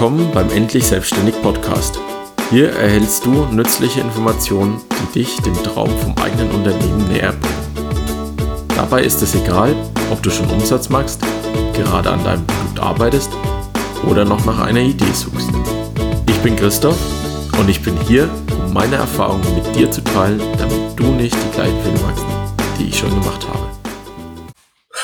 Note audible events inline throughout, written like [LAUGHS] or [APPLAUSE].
Willkommen beim Endlich Selbstständig Podcast. Hier erhältst du nützliche Informationen, die dich dem Traum vom eigenen Unternehmen näher bringen. Dabei ist es egal, ob du schon Umsatz machst, gerade an deinem Produkt arbeitest oder noch nach einer Idee suchst. Ich bin Christoph und ich bin hier, um meine Erfahrungen mit dir zu teilen, damit du nicht die gleichen Fehler machst, die ich schon gemacht habe.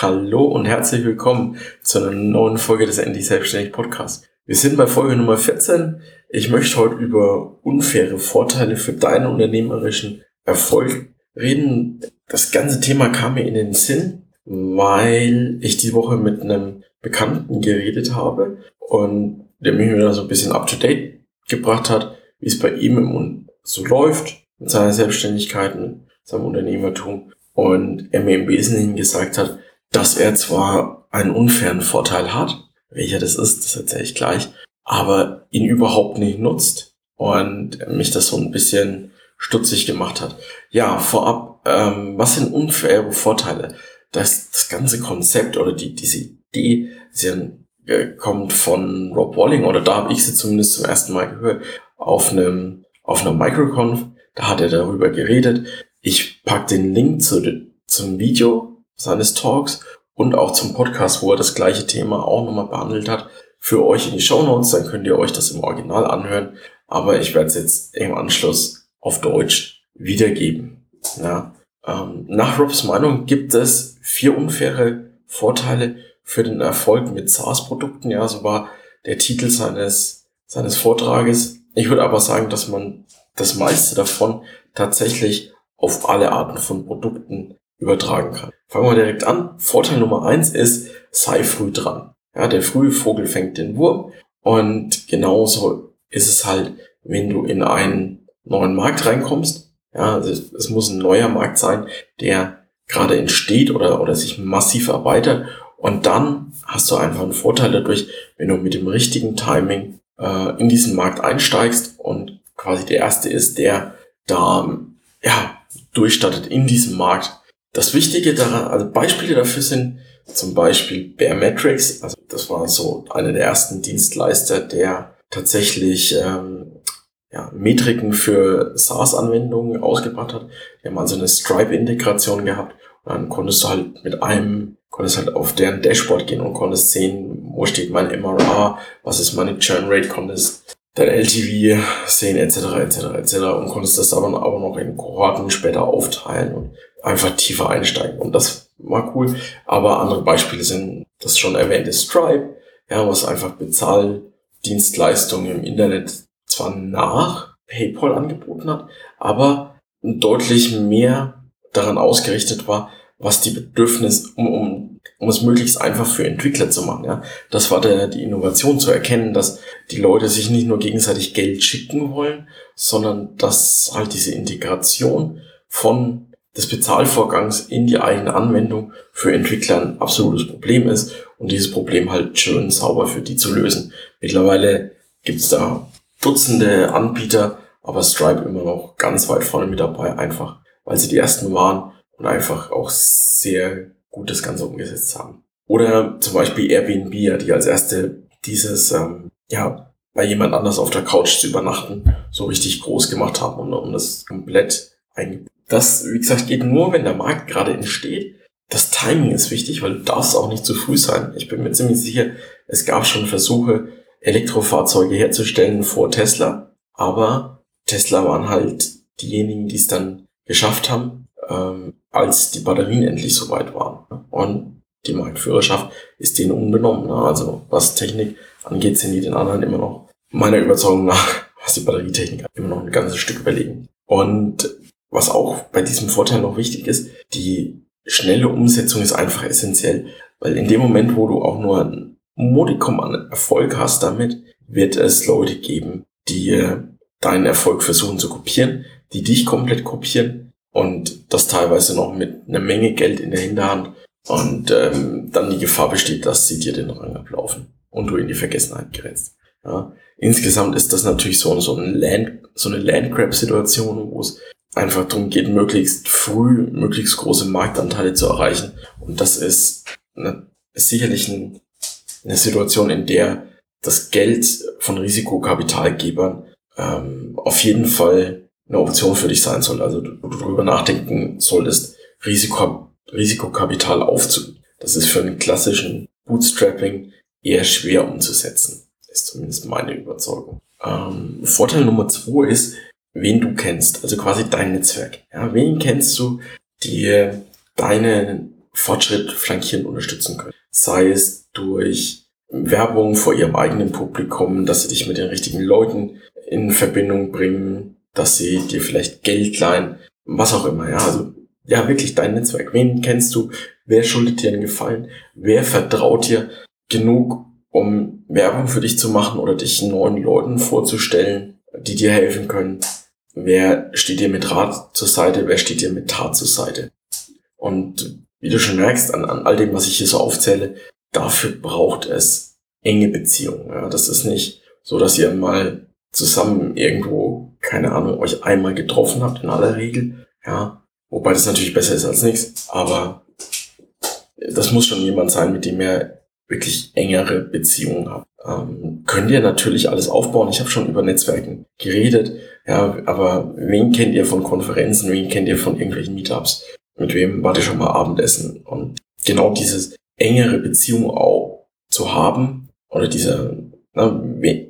Hallo und herzlich willkommen zu einer neuen Folge des Endlich Selbstständig Podcasts. Wir sind bei Folge Nummer 14. Ich möchte heute über unfaire Vorteile für deinen unternehmerischen Erfolg reden. Das ganze Thema kam mir in den Sinn, weil ich die Woche mit einem Bekannten geredet habe und der mich wieder so ein bisschen up to date gebracht hat, wie es bei ihm im so läuft mit seiner Selbstständigkeit, mit seinem Unternehmertum. Und er mir im Wesentlichen gesagt hat, dass er zwar einen unfairen Vorteil hat, welcher das ist, das erzähle ich gleich, aber ihn überhaupt nicht nutzt und mich das so ein bisschen stutzig gemacht hat. Ja, vorab, ähm, was sind unfaire Vorteile? Das, das ganze Konzept oder die, diese Idee, sie äh, kommt von Rob Walling oder da habe ich sie zumindest zum ersten Mal gehört auf einem auf einer Microconf. Da hat er darüber geredet. Ich pack den Link zu, zum Video seines Talks und auch zum Podcast, wo er das gleiche Thema auch nochmal behandelt hat, für euch in die Show Notes. Dann könnt ihr euch das im Original anhören. Aber ich werde es jetzt im Anschluss auf Deutsch wiedergeben. Ja. Ähm, nach Robs Meinung gibt es vier unfaire Vorteile für den Erfolg mit SaaS-Produkten. Ja, so war der Titel seines, seines Vortrages. Ich würde aber sagen, dass man das meiste davon tatsächlich auf alle Arten von Produkten übertragen kann. Fangen wir direkt an. Vorteil Nummer eins ist, sei früh dran. Ja, der frühe Vogel fängt den Wurm. Und genauso ist es halt, wenn du in einen neuen Markt reinkommst. Ja, also es muss ein neuer Markt sein, der gerade entsteht oder, oder sich massiv erweitert. Und dann hast du einfach einen Vorteil dadurch, wenn du mit dem richtigen Timing äh, in diesen Markt einsteigst und quasi der erste ist, der da ja, durchstartet in diesem Markt das Wichtige daran, also Beispiele dafür sind zum Beispiel Baremetrics, also das war so einer der ersten Dienstleister, der tatsächlich ähm, ja, Metriken für SaaS-Anwendungen ausgebracht hat. Die haben also eine Stripe-Integration gehabt und dann konntest du halt mit einem, konntest halt auf deren Dashboard gehen und konntest sehen, wo steht mein MRA, was ist meine Churn Rate, konntest dein LTV sehen, etc., etc., etc. und konntest das aber, aber noch in Kohorten später aufteilen und einfach tiefer einsteigen. Und das war cool. Aber andere Beispiele sind das schon erwähnte Stripe, ja, was einfach Bezahldienstleistungen im Internet zwar nach PayPal angeboten hat, aber deutlich mehr daran ausgerichtet war, was die Bedürfnis, um, um, um es möglichst einfach für Entwickler zu machen. Ja. Das war der, die Innovation zu erkennen, dass die Leute sich nicht nur gegenseitig Geld schicken wollen, sondern dass halt diese Integration von des Bezahlvorgangs in die eigene Anwendung für Entwickler ein absolutes Problem ist und dieses Problem halt schön sauber für die zu lösen. Mittlerweile gibt's da Dutzende Anbieter, aber Stripe immer noch ganz weit vorne mit dabei, einfach weil sie die ersten waren und einfach auch sehr gut das Ganze umgesetzt haben. Oder zum Beispiel Airbnb, die als erste dieses, ähm, ja, bei jemand anders auf der Couch zu übernachten, so richtig groß gemacht haben und, und das komplett das, wie gesagt, geht nur, wenn der Markt gerade entsteht. Das Timing ist wichtig, weil du darfst auch nicht zu früh sein. Ich bin mir ziemlich sicher, es gab schon Versuche, Elektrofahrzeuge herzustellen vor Tesla, aber Tesla waren halt diejenigen, die es dann geschafft haben, ähm, als die Batterien endlich soweit waren. Und die Marktführerschaft ist denen unbenommen. Ne? Also was Technik angeht, sind die den anderen immer noch, meiner Überzeugung nach, [LAUGHS] was die Batterietechnik immer noch ein ganzes Stück überlegen. Und was auch bei diesem Vorteil noch wichtig ist, die schnelle Umsetzung ist einfach essentiell, weil in dem Moment, wo du auch nur ein Modikum an Erfolg hast damit, wird es Leute geben, die deinen Erfolg versuchen zu kopieren, die dich komplett kopieren und das teilweise noch mit einer Menge Geld in der Hinterhand und ähm, dann die Gefahr besteht, dass sie dir den Rang ablaufen und du in die Vergessenheit gerätst. Ja. Insgesamt ist das natürlich so, so, ein Land, so eine Landgrab-Situation, wo es einfach darum geht, möglichst früh möglichst große Marktanteile zu erreichen. Und das ist, eine, sicherlich ein, eine Situation, in der das Geld von Risikokapitalgebern ähm, auf jeden Fall eine Option für dich sein soll. Also du, du darüber nachdenken solltest, Risiko, Risikokapital aufzunehmen. Das ist für einen klassischen Bootstrapping eher schwer umzusetzen. Ist zumindest meine Überzeugung. Ähm, Vorteil Nummer zwei ist, wen du kennst, also quasi dein Netzwerk. Ja, wen kennst du, die deinen Fortschritt flankieren unterstützen können? Sei es durch Werbung vor ihrem eigenen Publikum, dass sie dich mit den richtigen Leuten in Verbindung bringen, dass sie dir vielleicht Geld leihen, was auch immer. Ja, also ja, wirklich dein Netzwerk. Wen kennst du? Wer schuldet dir einen Gefallen? Wer vertraut dir genug, um Werbung für dich zu machen oder dich neuen Leuten vorzustellen, die dir helfen können? Wer steht dir mit Rat zur Seite? Wer steht dir mit Tat zur Seite? Und wie du schon merkst, an, an all dem, was ich hier so aufzähle, dafür braucht es enge Beziehungen. Ja, das ist nicht so, dass ihr mal zusammen irgendwo, keine Ahnung, euch einmal getroffen habt in aller Regel. Ja, wobei das natürlich besser ist als nichts. Aber das muss schon jemand sein, mit dem ihr wirklich engere Beziehungen habt. Ähm, könnt ihr natürlich alles aufbauen. Ich habe schon über Netzwerken geredet. Ja, aber wen kennt ihr von Konferenzen? Wen kennt ihr von irgendwelchen Meetups? Mit wem wart ihr schon mal Abendessen? Und genau dieses engere Beziehung auch zu haben oder dieser, na,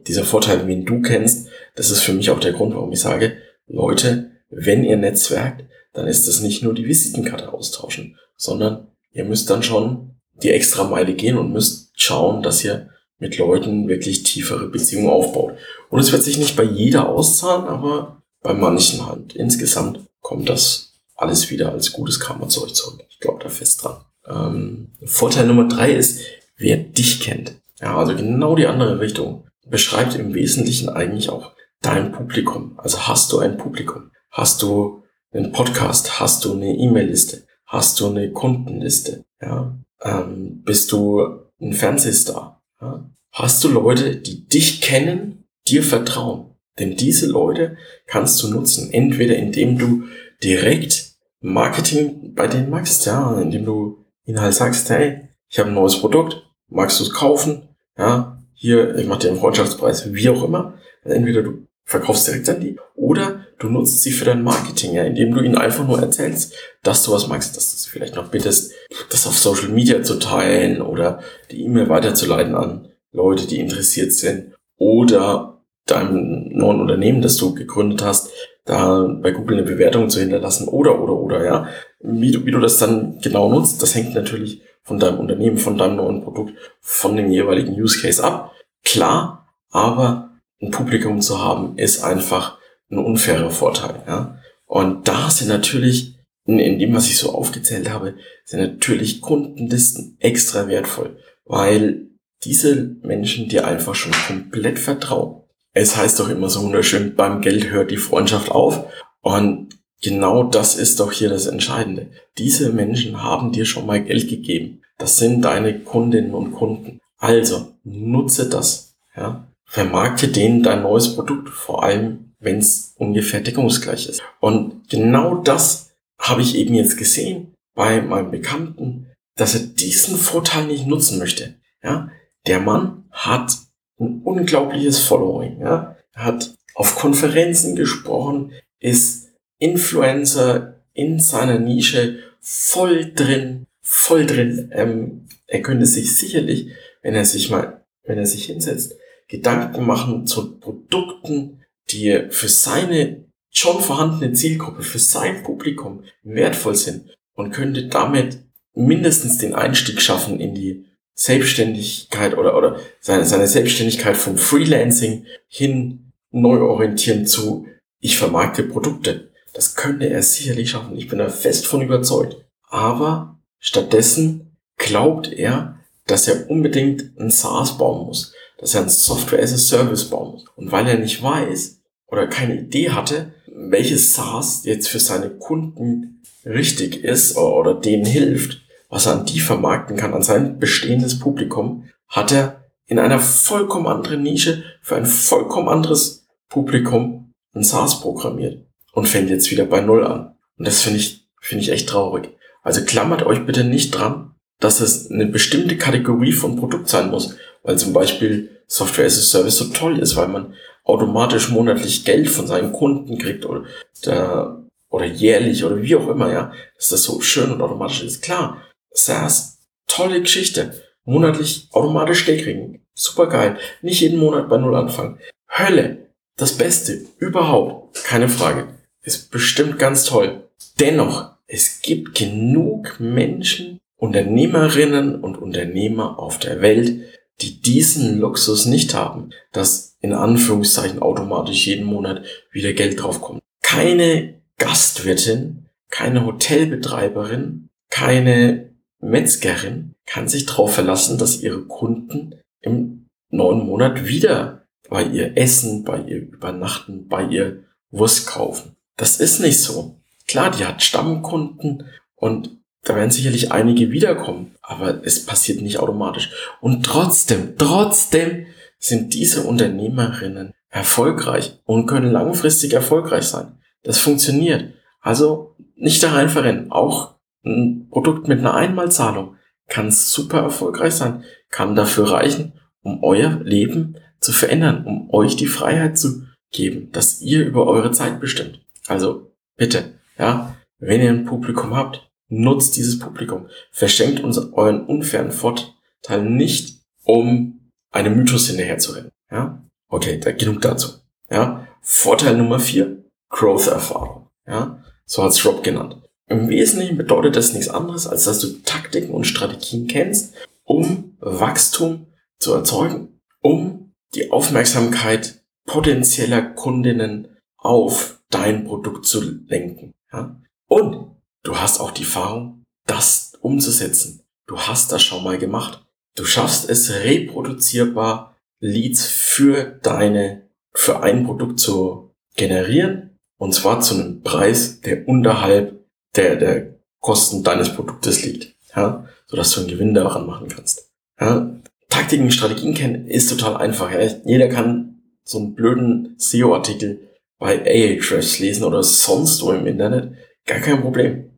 dieser Vorteil, wen du kennst, das ist für mich auch der Grund, warum ich sage, Leute, wenn ihr netzwerkt, dann ist das nicht nur die Visitenkarte austauschen, sondern ihr müsst dann schon die extra Meile gehen und müsst schauen, dass ihr mit Leuten wirklich tiefere Beziehungen aufbaut. Und es wird sich nicht bei jeder auszahlen, aber bei manchen halt. Insgesamt kommt das alles wieder als gutes Karma zu euch zurück. Ich glaube da fest dran. Ähm, Vorteil Nummer drei ist, wer dich kennt. Ja, also genau die andere Richtung. Beschreibt im Wesentlichen eigentlich auch dein Publikum. Also hast du ein Publikum? Hast du einen Podcast? Hast du eine E-Mail-Liste? Hast du eine Kundenliste? Ja, ähm, bist du ein Fernsehstar? Ja? Hast du Leute, die dich kennen, dir vertrauen? Denn diese Leute kannst du nutzen, entweder indem du direkt Marketing bei denen machst, ja, indem du ihnen halt sagst, hey, ich habe ein neues Produkt, magst du es kaufen? Ja, hier, ich mache dir einen Freundschaftspreis, wie auch immer. Entweder du verkaufst direkt an die oder du nutzt sie für dein Marketing, ja, indem du ihnen einfach nur erzählst, dass du was magst, dass du sie vielleicht noch bittest, das auf Social Media zu teilen oder die E-Mail weiterzuleiten an Leute, die interessiert sind oder deinem neuen Unternehmen, das du gegründet hast, da bei Google eine Bewertung zu hinterlassen oder, oder, oder, ja. Wie du, wie du das dann genau nutzt, das hängt natürlich von deinem Unternehmen, von deinem neuen Produkt, von dem jeweiligen Use Case ab. Klar, aber ein Publikum zu haben, ist einfach ein unfairer Vorteil, ja. Und da sind natürlich, in, in dem, was ich so aufgezählt habe, sind natürlich Kundenlisten extra wertvoll, weil diese Menschen dir einfach schon komplett vertrauen. Es heißt doch immer so wunderschön, beim Geld hört die Freundschaft auf. Und genau das ist doch hier das Entscheidende. Diese Menschen haben dir schon mal Geld gegeben. Das sind deine Kundinnen und Kunden. Also nutze das. Ja? Vermarkte denen dein neues Produkt, vor allem wenn es ungefähr deckungsgleich ist. Und genau das habe ich eben jetzt gesehen bei meinem Bekannten, dass er diesen Vorteil nicht nutzen möchte. Ja, der Mann hat ein unglaubliches Following. Ja? Er hat auf Konferenzen gesprochen, ist Influencer in seiner Nische voll drin, voll drin. Ähm, er könnte sich sicherlich, wenn er sich mal, wenn er sich hinsetzt, Gedanken machen zu Produkten, die für seine schon vorhandene Zielgruppe, für sein Publikum wertvoll sind und könnte damit mindestens den Einstieg schaffen in die Selbstständigkeit oder, oder seine, seine Selbstständigkeit vom Freelancing hin neu orientieren zu, ich vermarkte Produkte. Das könnte er sicherlich schaffen. Ich bin da fest von überzeugt. Aber stattdessen glaubt er, dass er unbedingt ein SaaS bauen muss, dass er ein Software as a Service bauen muss. Und weil er nicht weiß oder keine Idee hatte, welches SaaS jetzt für seine Kunden richtig ist oder, oder denen hilft, was er an die vermarkten kann, an sein bestehendes Publikum, hat er in einer vollkommen anderen Nische für ein vollkommen anderes Publikum ein SaaS programmiert und fängt jetzt wieder bei Null an. Und das finde ich, finde ich echt traurig. Also klammert euch bitte nicht dran, dass es eine bestimmte Kategorie von Produkt sein muss, weil zum Beispiel Software as a Service so toll ist, weil man automatisch monatlich Geld von seinen Kunden kriegt oder, der, oder jährlich oder wie auch immer, ja, dass das so schön und automatisch ist. Klar, SaaS, tolle Geschichte. Monatlich automatisch Geld kriegen. Super geil. Nicht jeden Monat bei Null anfangen. Hölle. Das Beste überhaupt. Keine Frage. Ist bestimmt ganz toll. Dennoch, es gibt genug Menschen, Unternehmerinnen und Unternehmer auf der Welt, die diesen Luxus nicht haben, dass in Anführungszeichen automatisch jeden Monat wieder Geld draufkommt. Keine Gastwirtin, keine Hotelbetreiberin, keine Metzgerin kann sich darauf verlassen, dass ihre Kunden im neuen Monat wieder bei ihr essen, bei ihr übernachten, bei ihr Wurst kaufen. Das ist nicht so. Klar, die hat Stammkunden und da werden sicherlich einige wiederkommen, aber es passiert nicht automatisch. Und trotzdem, trotzdem sind diese Unternehmerinnen erfolgreich und können langfristig erfolgreich sein. Das funktioniert. Also nicht da rein verrennen. Auch ein Produkt mit einer Einmalzahlung kann super erfolgreich sein, kann dafür reichen, um euer Leben zu verändern, um euch die Freiheit zu geben, dass ihr über eure Zeit bestimmt. Also bitte, ja, wenn ihr ein Publikum habt, Nutzt dieses Publikum. Verschenkt uns euren unfairen Vorteil nicht, um einem Mythos hinterherzurennen. Ja? Okay, da genug dazu. Ja? Vorteil Nummer vier, Growth-Erfahrung. Ja? So hat's Rob genannt. Im Wesentlichen bedeutet das nichts anderes, als dass du Taktiken und Strategien kennst, um Wachstum zu erzeugen, um die Aufmerksamkeit potenzieller Kundinnen auf dein Produkt zu lenken. Ja? Und Du hast auch die Erfahrung, das umzusetzen. Du hast das schon mal gemacht. Du schaffst es reproduzierbar, Leads für deine, für ein Produkt zu generieren. Und zwar zu einem Preis, der unterhalb der, der Kosten deines Produktes liegt. Ja, sodass du einen Gewinn daran machen kannst. Ja, Taktiken, Strategien kennen ist total einfach. Ja. Jeder kann so einen blöden SEO-Artikel bei Ahrefs lesen oder sonst wo im Internet. Gar kein Problem.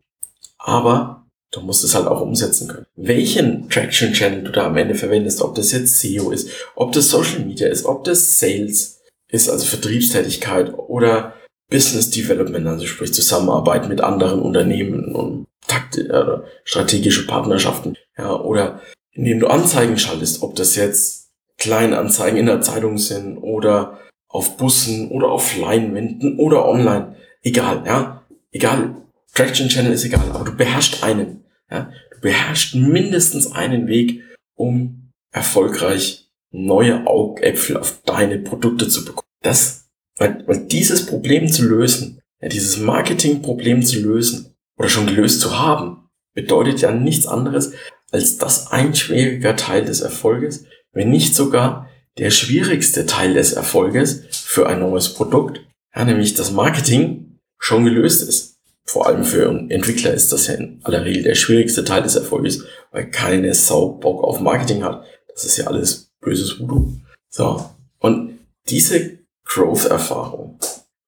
Aber du musst es halt auch umsetzen können. Welchen Traction Channel du da am Ende verwendest, ob das jetzt SEO ist, ob das Social Media ist, ob das Sales ist, also Vertriebstätigkeit oder Business Development, also sprich Zusammenarbeit mit anderen Unternehmen und Takti äh, strategische Partnerschaften, ja, oder indem du Anzeigen schaltest, ob das jetzt Kleinanzeigen in der Zeitung sind oder auf Bussen oder auf Leinwänden oder online, egal, ja, egal, Traction Channel ist egal, aber du beherrschst einen. Ja? Du beherrschst mindestens einen Weg, um erfolgreich neue Augäpfel auf deine Produkte zu bekommen. Das, weil, weil dieses Problem zu lösen, ja, dieses Marketingproblem zu lösen oder schon gelöst zu haben, bedeutet ja nichts anderes, als dass ein schwieriger Teil des Erfolges, wenn nicht sogar der schwierigste Teil des Erfolges für ein neues Produkt, ja, nämlich das Marketing, schon gelöst ist vor allem für Entwickler ist das ja in aller Regel der schwierigste Teil des Erfolges, weil keine Sau Bock auf Marketing hat. Das ist ja alles böses Voodoo. So. Und diese Growth-Erfahrung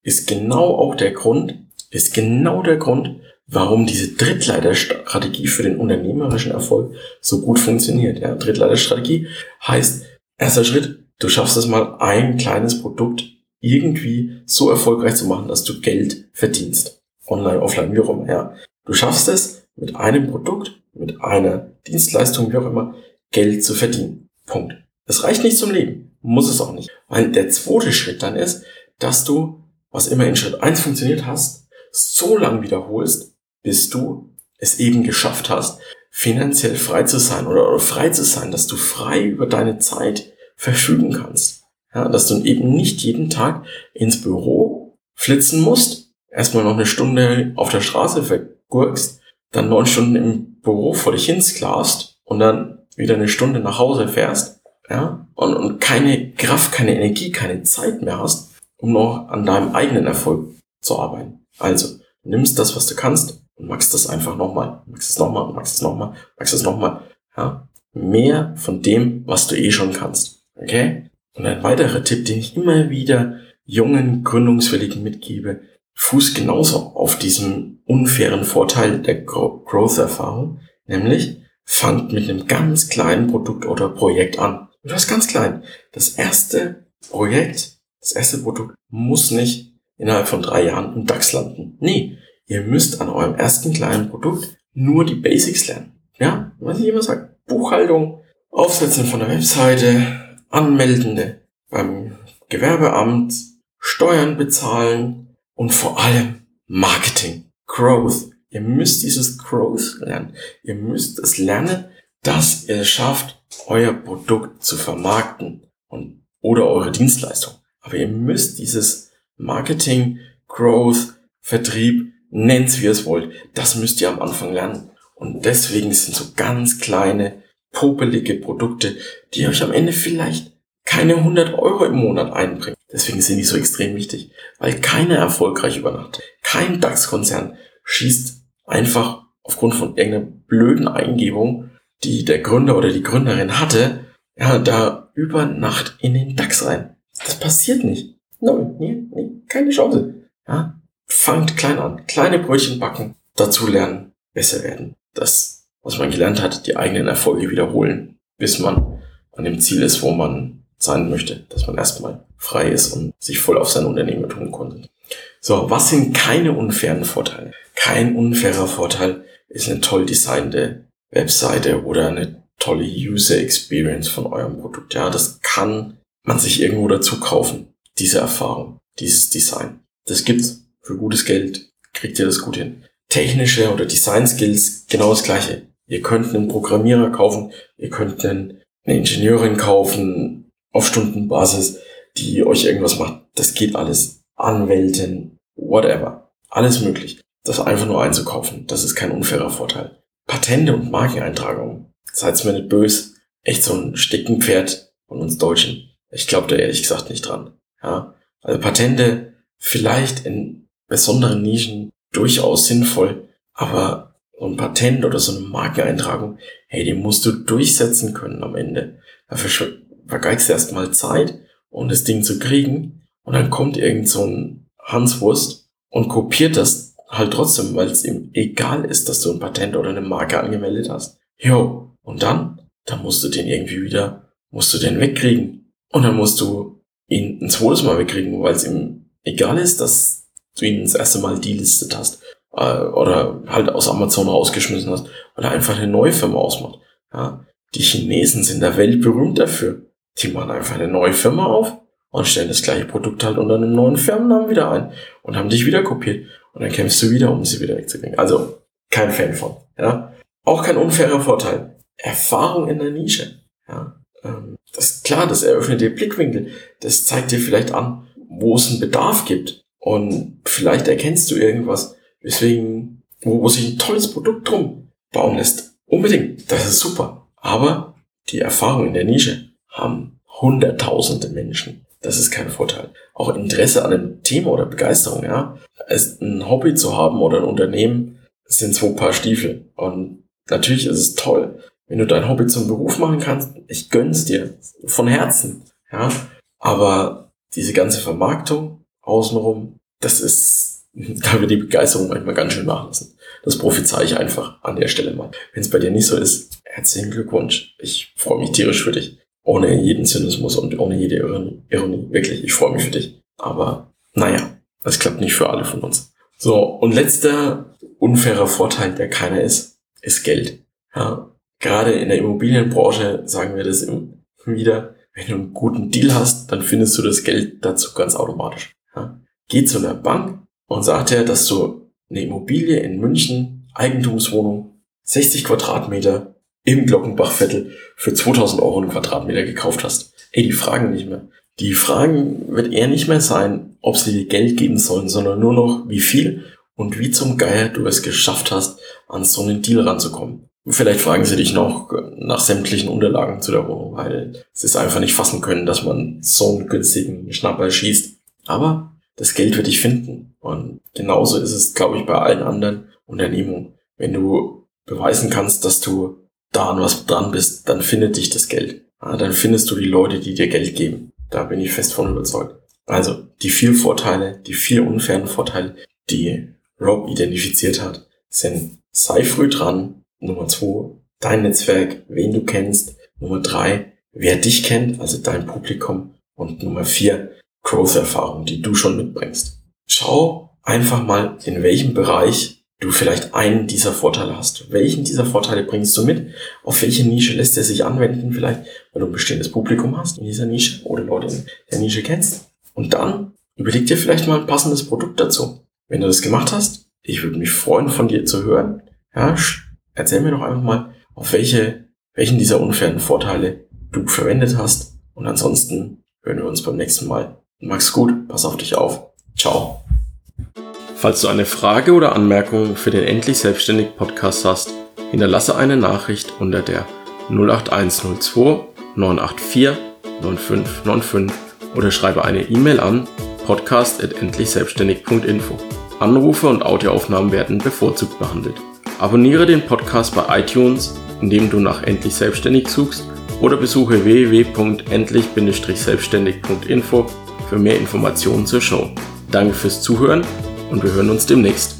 ist genau auch der Grund, ist genau der Grund, warum diese Drittleiterstrategie für den unternehmerischen Erfolg so gut funktioniert. Ja, Drittleiterstrategie heißt, erster Schritt, du schaffst es mal, ein kleines Produkt irgendwie so erfolgreich zu machen, dass du Geld verdienst online, offline, wie auch immer, ja. Du schaffst es, mit einem Produkt, mit einer Dienstleistung, wie auch immer, Geld zu verdienen. Punkt. Das reicht nicht zum Leben. Muss es auch nicht. Weil der zweite Schritt dann ist, dass du, was immer in Schritt eins funktioniert hast, so lang wiederholst, bis du es eben geschafft hast, finanziell frei zu sein oder, oder frei zu sein, dass du frei über deine Zeit verfügen kannst. Ja, dass du eben nicht jeden Tag ins Büro flitzen musst, erstmal noch eine Stunde auf der Straße vergurkst, dann neun Stunden im Büro vor dich hinsklavst und dann wieder eine Stunde nach Hause fährst, ja, und, und keine Kraft, keine Energie, keine Zeit mehr hast, um noch an deinem eigenen Erfolg zu arbeiten. Also, nimmst das, was du kannst und machst das einfach nochmal, machst es nochmal, machst es nochmal, machst es nochmal, ja. Mehr von dem, was du eh schon kannst. Okay? Und ein weiterer Tipp, den ich immer wieder jungen Gründungswilligen mitgebe, fußt genauso auf diesem unfairen Vorteil der Growth-Erfahrung, nämlich fangt mit einem ganz kleinen Produkt oder Projekt an. Und das ganz klein. Das erste Projekt, das erste Produkt muss nicht innerhalb von drei Jahren im DAX landen. Nee, ihr müsst an eurem ersten kleinen Produkt nur die Basics lernen. Ja, was ich immer sage, Buchhaltung, Aufsetzen von der Webseite, Anmeldende beim Gewerbeamt, Steuern bezahlen und vor allem Marketing, Growth. Ihr müsst dieses Growth lernen. Ihr müsst es lernen, dass ihr es schafft, euer Produkt zu vermarkten und, oder eure Dienstleistung. Aber ihr müsst dieses Marketing, Growth, Vertrieb, nennt's wie ihr es wollt, das müsst ihr am Anfang lernen. Und deswegen sind so ganz kleine, popelige Produkte, die euch am Ende vielleicht keine 100 Euro im Monat einbringen. Deswegen sind die so extrem wichtig, weil keiner erfolgreich übernachtet. Kein DAX-Konzern schießt einfach aufgrund von irgendeiner blöden Eingebung, die der Gründer oder die Gründerin hatte, ja, da über Nacht in den DAX rein. Das passiert nicht. Nein, nee, nee, keine Chance. Ja, fangt klein an, kleine Brötchen backen, dazu lernen, besser werden. Das, was man gelernt hat, die eigenen Erfolge wiederholen, bis man an dem Ziel ist, wo man sein möchte, dass man erstmal frei ist und sich voll auf sein Unternehmen tun konnte. So, was sind keine unfairen Vorteile? Kein unfairer Vorteil ist eine toll designte Webseite oder eine tolle User Experience von eurem Produkt. Ja, das kann man sich irgendwo dazu kaufen. Diese Erfahrung, dieses Design. Das gibt's für gutes Geld. Kriegt ihr das gut hin. Technische oder Design Skills, genau das gleiche. Ihr könnt einen Programmierer kaufen, ihr könnt einen, eine Ingenieurin kaufen auf Stundenbasis, die euch irgendwas macht. Das geht alles. Anwältin, whatever. Alles möglich. Das einfach nur einzukaufen, das ist kein unfairer Vorteil. Patente und Markeneintragungen. Seid's mir nicht böse. Echt so ein Steckenpferd von uns Deutschen. Ich glaube da ehrlich gesagt nicht dran. Ja. Also Patente vielleicht in besonderen Nischen durchaus sinnvoll, aber so ein Patent oder so eine Markeneintragung, hey, die musst du durchsetzen können am Ende. Dafür vergeigst du erstmal Zeit, um das Ding zu kriegen und dann kommt irgend so ein Hanswurst und kopiert das halt trotzdem, weil es ihm egal ist, dass du ein Patent oder eine Marke angemeldet hast. Jo, und dann, dann musst du den irgendwie wieder, musst du den wegkriegen. Und dann musst du ihn ein zweites Mal wegkriegen, weil es ihm egal ist, dass du ihn das erste Mal delistet hast. Äh, oder halt aus Amazon rausgeschmissen hast, weil er einfach eine neue Firma ausmacht. Ja, die Chinesen sind der Welt berühmt dafür. Die machen einfach eine neue Firma auf und stellen das gleiche Produkt halt unter einem neuen Firmennamen wieder ein und haben dich wieder kopiert. Und dann kämpfst du wieder, um sie wieder wegzukriegen. Also kein Fan von. Ja. Auch kein unfairer Vorteil. Erfahrung in der Nische. Ja. Ähm, das ist klar, das eröffnet dir Blickwinkel. Das zeigt dir vielleicht an, wo es einen Bedarf gibt. Und vielleicht erkennst du irgendwas, weswegen, wo, wo sich ein tolles Produkt drum bauen lässt. Unbedingt. Das ist super. Aber die Erfahrung in der Nische haben hunderttausende Menschen. Das ist kein Vorteil. Auch Interesse an einem Thema oder Begeisterung, ja. Es, ein Hobby zu haben oder ein Unternehmen sind zwei Paar Stiefel. Und natürlich ist es toll, wenn du dein Hobby zum Beruf machen kannst. Ich gönn's dir. Von Herzen, ja. Aber diese ganze Vermarktung außenrum, das ist, [LAUGHS] da wird die Begeisterung manchmal ganz schön nachlassen. Das prophezei ich einfach an der Stelle mal. Wenn es bei dir nicht so ist, herzlichen Glückwunsch. Ich freue mich tierisch für dich ohne jeden Zynismus und ohne jede Ironie. Wirklich, ich freue mich für dich. Aber naja, das klappt nicht für alle von uns. So, und letzter unfairer Vorteil, der keiner ist, ist Geld. Ja, gerade in der Immobilienbranche sagen wir das immer wieder. Wenn du einen guten Deal hast, dann findest du das Geld dazu ganz automatisch. Ja, geh zu einer Bank und sag dir, dass du eine Immobilie in München, Eigentumswohnung, 60 Quadratmeter im Glockenbachviertel für 2000 Euro einen Quadratmeter gekauft hast. Ey, die fragen nicht mehr. Die Fragen wird eher nicht mehr sein, ob sie dir Geld geben sollen, sondern nur noch, wie viel und wie zum Geier du es geschafft hast, an so einen Deal ranzukommen. Vielleicht fragen sie dich noch nach sämtlichen Unterlagen zu der Wohnung, weil sie es einfach nicht fassen können, dass man so einen günstigen Schnapper schießt. Aber das Geld wird dich finden. Und genauso ist es, glaube ich, bei allen anderen Unternehmungen. Wenn du beweisen kannst, dass du da an was dran bist, dann findet dich das Geld. Ja, dann findest du die Leute, die dir Geld geben. Da bin ich fest von überzeugt. Also die vier Vorteile, die vier unfairen Vorteile, die Rob identifiziert hat, sind sei früh dran. Nummer zwei, dein Netzwerk, wen du kennst. Nummer drei, wer dich kennt, also dein Publikum. Und Nummer vier, Growth-Erfahrung, die du schon mitbringst. Schau einfach mal, in welchem Bereich du vielleicht einen dieser Vorteile hast. Welchen dieser Vorteile bringst du mit? Auf welche Nische lässt er sich anwenden vielleicht, weil du ein bestehendes Publikum hast in dieser Nische oder Leute in der Nische kennst? Und dann überleg dir vielleicht mal ein passendes Produkt dazu. Wenn du das gemacht hast, ich würde mich freuen, von dir zu hören. Ja, erzähl mir doch einfach mal, auf welche, welchen dieser unfairen Vorteile du verwendet hast. Und ansonsten hören wir uns beim nächsten Mal. Mach's gut, pass auf dich auf. Ciao. Falls du eine Frage oder Anmerkung für den Endlich Selbstständig Podcast hast, hinterlasse eine Nachricht unter der 08102 984 9595 oder schreibe eine E-Mail an podcast.endlichselbstständig.info. Anrufe und Audioaufnahmen werden bevorzugt behandelt. Abonniere den Podcast bei iTunes, indem du nach Endlich Selbstständig suchst oder besuche www.endlich-selbstständig.info für mehr Informationen zur Show. Danke fürs Zuhören und wir hören uns demnächst.